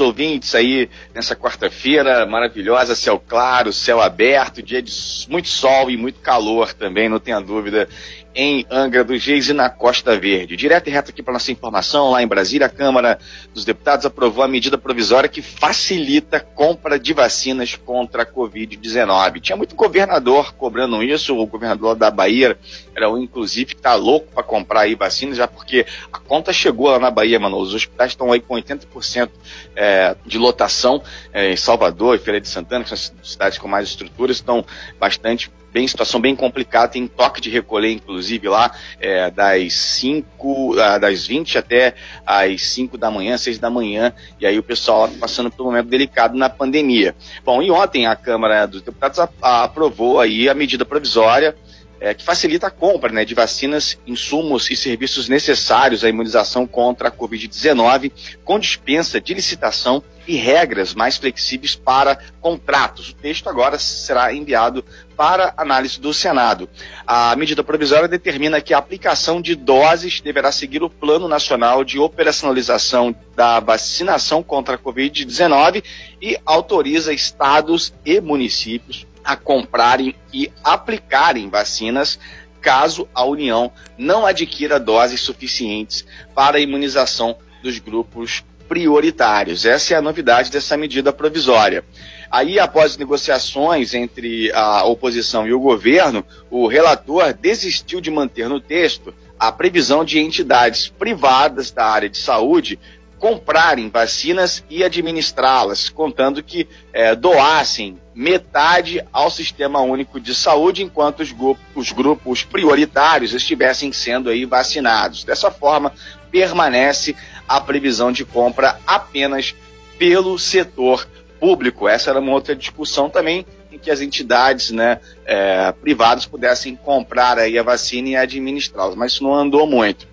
ouvintes aí nessa quarta-feira maravilhosa, céu claro, céu aberto, dia de muito sol e muito calor também, não tenha dúvida em Angra dos Reis e na Costa Verde. Direto e reto aqui para nossa informação, lá em Brasília, a Câmara dos Deputados aprovou a medida provisória que facilita a compra de vacinas contra a Covid-19. Tinha muito governador cobrando isso, o governador da Bahia era o, inclusive, que tá louco para comprar aí vacinas, já porque a conta chegou lá na Bahia, mano. Os hospitais estão aí com 80% é, de lotação é, em Salvador e Feira de Santana, que são as cidades com mais estruturas, estão bastante bem, situação bem complicada, tem toque de recolher, inclusive, lá, é, das 5, das 20 até as 5 da manhã, 6 da manhã, e aí o pessoal tá passando por um momento delicado na pandemia. Bom, e ontem a Câmara dos Deputados aprovou aí a medida provisória é, que facilita a compra né, de vacinas, insumos e serviços necessários à imunização contra a Covid-19, com dispensa de licitação e regras mais flexíveis para contratos. O texto agora será enviado para análise do Senado. A medida provisória determina que a aplicação de doses deverá seguir o Plano Nacional de Operacionalização da Vacinação contra a Covid-19 e autoriza estados e municípios a comprarem e aplicarem vacinas caso a União não adquira doses suficientes para a imunização dos grupos prioritários. Essa é a novidade dessa medida provisória. Aí, após negociações entre a oposição e o governo, o relator desistiu de manter no texto a previsão de entidades privadas da área de saúde comprarem vacinas e administrá-las, contando que é, doassem metade ao Sistema Único de Saúde, enquanto os, grupos, os grupos prioritários estivessem sendo aí vacinados. Dessa forma, permanece a previsão de compra apenas pelo setor público. Essa era uma outra discussão também em que as entidades né, é, privadas pudessem comprar aí a vacina e administrá-las, mas isso não andou muito.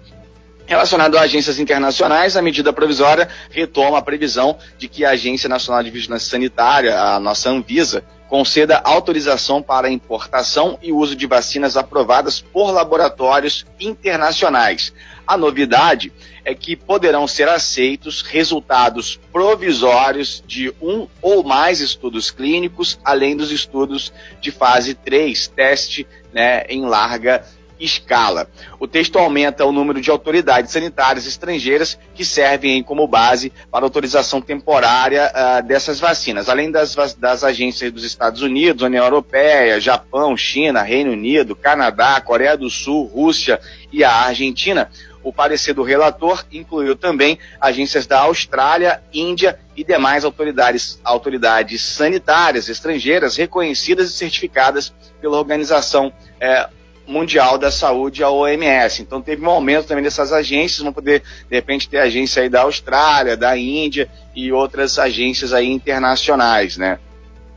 Relacionado a agências internacionais, a medida provisória retoma a previsão de que a Agência Nacional de Vigilância Sanitária, a nossa Anvisa, conceda autorização para importação e uso de vacinas aprovadas por laboratórios internacionais. A novidade é que poderão ser aceitos resultados provisórios de um ou mais estudos clínicos, além dos estudos de fase 3, teste né, em larga escala. O texto aumenta o número de autoridades sanitárias estrangeiras que servem como base para autorização temporária uh, dessas vacinas, além das, das agências dos Estados Unidos, União Europeia, Japão, China, Reino Unido, Canadá, Coreia do Sul, Rússia e a Argentina. O parecer do relator incluiu também agências da Austrália, Índia e demais autoridades, autoridades sanitárias estrangeiras reconhecidas e certificadas pela Organização eh, Mundial da Saúde, a OMS. Então teve um aumento também dessas agências, vão poder, de repente, ter agência aí da Austrália, da Índia e outras agências aí internacionais, né?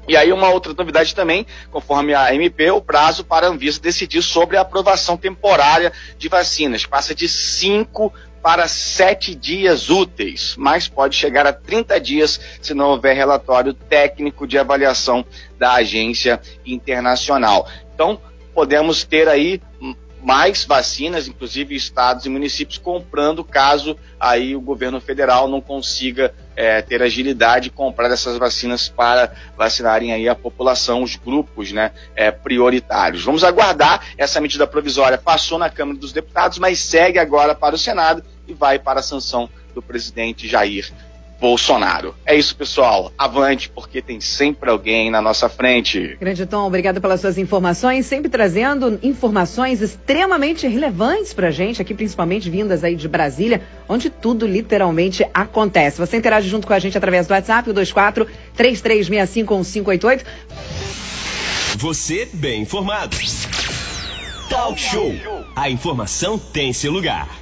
E aí uma outra novidade também, conforme a MP, o prazo para a Anvisa decidir sobre a aprovação temporária de vacinas passa de cinco para sete dias úteis, mas pode chegar a 30 dias se não houver relatório técnico de avaliação da agência internacional. Então, podemos ter aí mais vacinas, inclusive estados e municípios comprando, caso aí o governo federal não consiga é, ter agilidade e comprar essas vacinas para vacinarem aí a população, os grupos né, é, prioritários. Vamos aguardar, essa medida provisória passou na Câmara dos Deputados, mas segue agora para o Senado e vai para a sanção do presidente Jair Bolsonaro. É isso, pessoal. Avante, porque tem sempre alguém na nossa frente. Grande Tom, obrigado pelas suas informações, sempre trazendo informações extremamente relevantes pra gente, aqui principalmente vindas aí de Brasília, onde tudo literalmente acontece. Você interage junto com a gente através do WhatsApp, o 24 33651588. Você bem informado. Talk Show. A informação tem seu lugar.